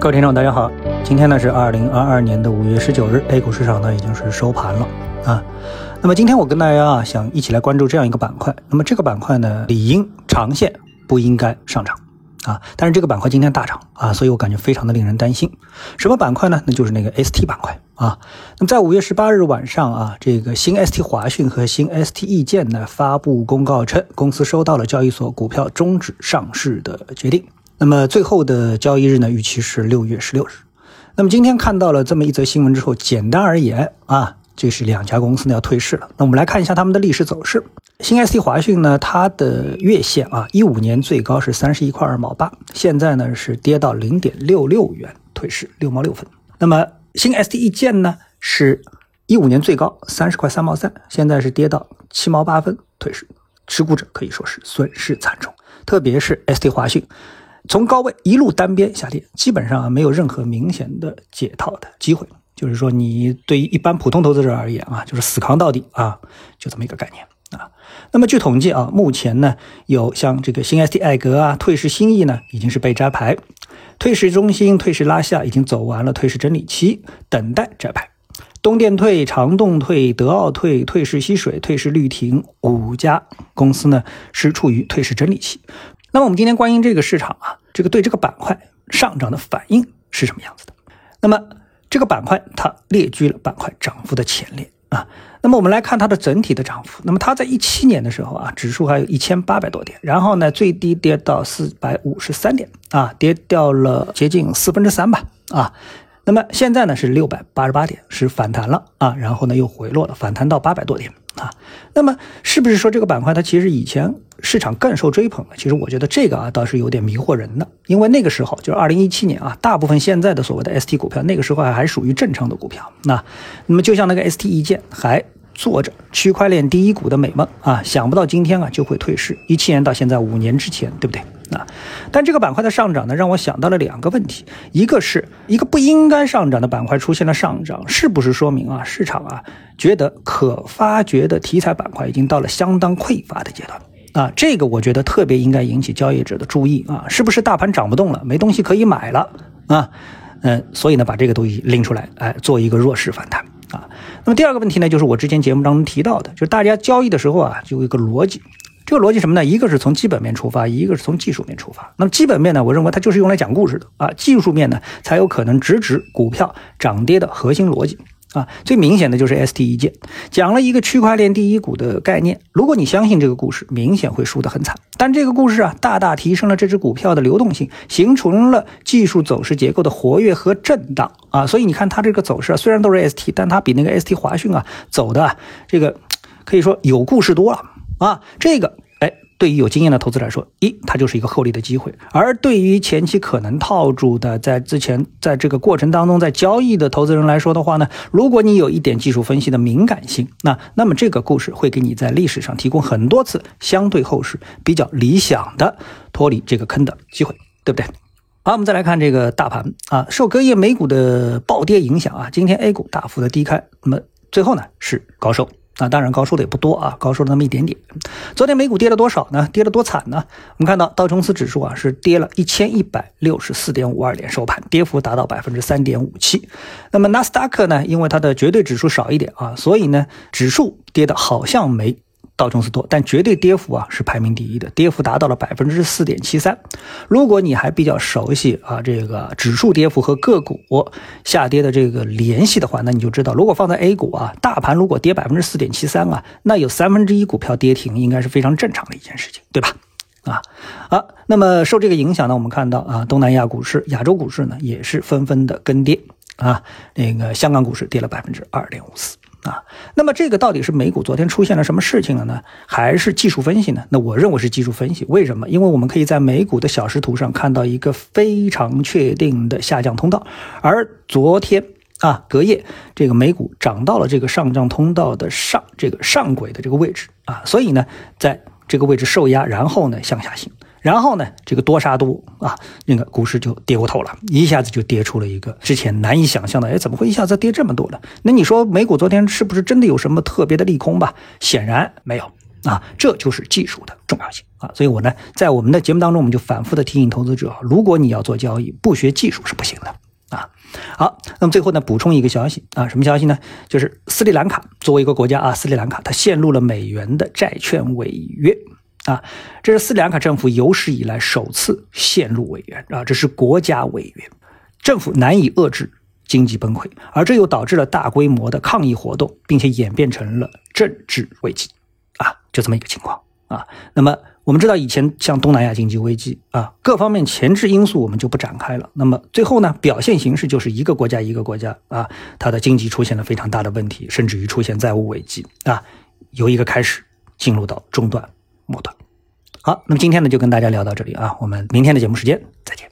各位听众，大家好，今天呢是二零二二年的五月十九日，A 股市场呢已经是收盘了啊。那么今天我跟大家啊想一起来关注这样一个板块，那么这个板块呢理应长线不应该上涨啊，但是这个板块今天大涨啊，所以我感觉非常的令人担心。什么板块呢？那就是那个 ST 板块啊。那么在五月十八日晚上啊，这个新 ST 华讯和新 ST 易建呢发布公告称，公司收到了交易所股票终止上市的决定。那么最后的交易日呢，预期是六月十六日。那么今天看到了这么一则新闻之后，简单而言啊，这是两家公司呢要退市了。那我们来看一下他们的历史走势。新 ST 华讯呢，它的月线啊，一五年最高是三十一块二毛八，现在呢是跌到零点六六元退市，六毛六分。那么新 ST 易建呢，是一五年最高三十块三毛三，现在是跌到七毛八分退市，持股者可以说是损失惨重，特别是 ST 华讯。从高位一路单边下跌，基本上没有任何明显的解套的机会。就是说，你对于一般普通投资者而言啊，就是死扛到底啊，就这么一个概念啊。那么据统计啊，目前呢有像这个新 ST 艾格啊、退市新意呢，已经是被摘牌；退市中兴、退市拉夏已经走完了退市整理期，等待摘牌。东电退、长动退、德奥退、退市西水、退市绿庭五家公司呢，是处于退市整理期。那么我们今天关于这个市场啊，这个对这个板块上涨的反应是什么样子的？那么这个板块它列居了板块涨幅的前列啊。那么我们来看它的整体的涨幅。那么它在一七年的时候啊，指数还有一千八百多点，然后呢最低跌到四百五十三点啊，跌掉了接近四分之三吧啊。那么现在呢是六百八十八点，是反弹了啊，然后呢又回落了，反弹到八百多点啊。那么是不是说这个板块它其实以前？市场更受追捧，其实我觉得这个啊倒是有点迷惑人的，因为那个时候就是二零一七年啊，大部分现在的所谓的 ST 股票，那个时候还还属于正常的股票。那那么就像那个 ST 一见还做着区块链第一股的美梦啊，想不到今天啊就会退市。一七年到现在五年之前，对不对？啊，但这个板块的上涨呢，让我想到了两个问题，一个是一个不应该上涨的板块出现了上涨，是不是说明啊市场啊觉得可发掘的题材板块已经到了相当匮乏的阶段？啊，这个我觉得特别应该引起交易者的注意啊！是不是大盘涨不动了，没东西可以买了啊？嗯，所以呢，把这个东西拎出来，哎，做一个弱势反弹啊。那么第二个问题呢，就是我之前节目当中提到的，就是大家交易的时候啊，就有一个逻辑，这个逻辑什么呢？一个是从基本面出发，一个是从技术面出发。那么基本面呢，我认为它就是用来讲故事的啊，技术面呢，才有可能直指股票涨跌的核心逻辑。啊，最明显的就是 ST 一件，讲了一个区块链第一股的概念。如果你相信这个故事，明显会输得很惨。但这个故事啊，大大提升了这只股票的流动性，形成了技术走势结构的活跃和震荡啊。所以你看它这个走势啊，虽然都是 ST，但它比那个 ST 华讯啊走的这个可以说有故事多了啊。这个。对于有经验的投资来说，一，它就是一个获利的机会；而对于前期可能套住的，在之前在这个过程当中在交易的投资人来说的话呢，如果你有一点技术分析的敏感性，那那么这个故事会给你在历史上提供很多次相对后市比较理想的脱离这个坑的机会，对不对？好，我们再来看这个大盘啊，受隔夜美股的暴跌影响啊，今天 A 股大幅的低开，那么最后呢是高收。那当然高收的也不多啊，高收了那么一点点。昨天美股跌了多少呢？跌了多惨呢？我们看到道琼斯指数啊是跌了一千一百六十四点五二点收盘，跌幅达到百分之三点五七。那么纳斯达克呢，因为它的绝对指数少一点啊，所以呢指数跌的好像没。道琼斯多，但绝对跌幅啊是排名第一的，跌幅达到了百分之四点七三。如果你还比较熟悉啊这个指数跌幅和个股下跌的这个联系的话，那你就知道，如果放在 A 股啊，大盘如果跌百分之四点七三啊，那有三分之一股票跌停，应该是非常正常的一件事情，对吧？啊好，那么受这个影响呢，我们看到啊，东南亚股市、亚洲股市呢也是纷纷的跟跌啊，那个香港股市跌了百分之二点五四。啊，那么这个到底是美股昨天出现了什么事情了呢？还是技术分析呢？那我认为是技术分析。为什么？因为我们可以在美股的小时图上看到一个非常确定的下降通道，而昨天啊，隔夜这个美股涨到了这个上涨通道的上这个上轨的这个位置啊，所以呢，在这个位置受压，然后呢向下行。然后呢，这个多杀多啊，那个股市就跌过头了，一下子就跌出了一个之前难以想象的，哎，怎么会一下子跌这么多呢？那你说美股昨天是不是真的有什么特别的利空吧？显然没有啊，这就是技术的重要性啊。所以我呢，在我们的节目当中，我们就反复的提醒投资者，如果你要做交易，不学技术是不行的啊。好，那么最后呢，补充一个消息啊，什么消息呢？就是斯里兰卡作为一个国家啊，斯里兰卡它陷入了美元的债券违约啊，这是斯里兰卡政府有史以来首次陷入违约啊，这是国家违约，政府难以遏制。经济崩溃，而这又导致了大规模的抗议活动，并且演变成了政治危机，啊，就这么一个情况啊。那么我们知道，以前像东南亚经济危机啊，各方面前置因素我们就不展开了。那么最后呢，表现形式就是一个国家一个国家啊，它的经济出现了非常大的问题，甚至于出现债务危机啊，由一个开始进入到中断末端。好，那么今天呢就跟大家聊到这里啊，我们明天的节目时间再见。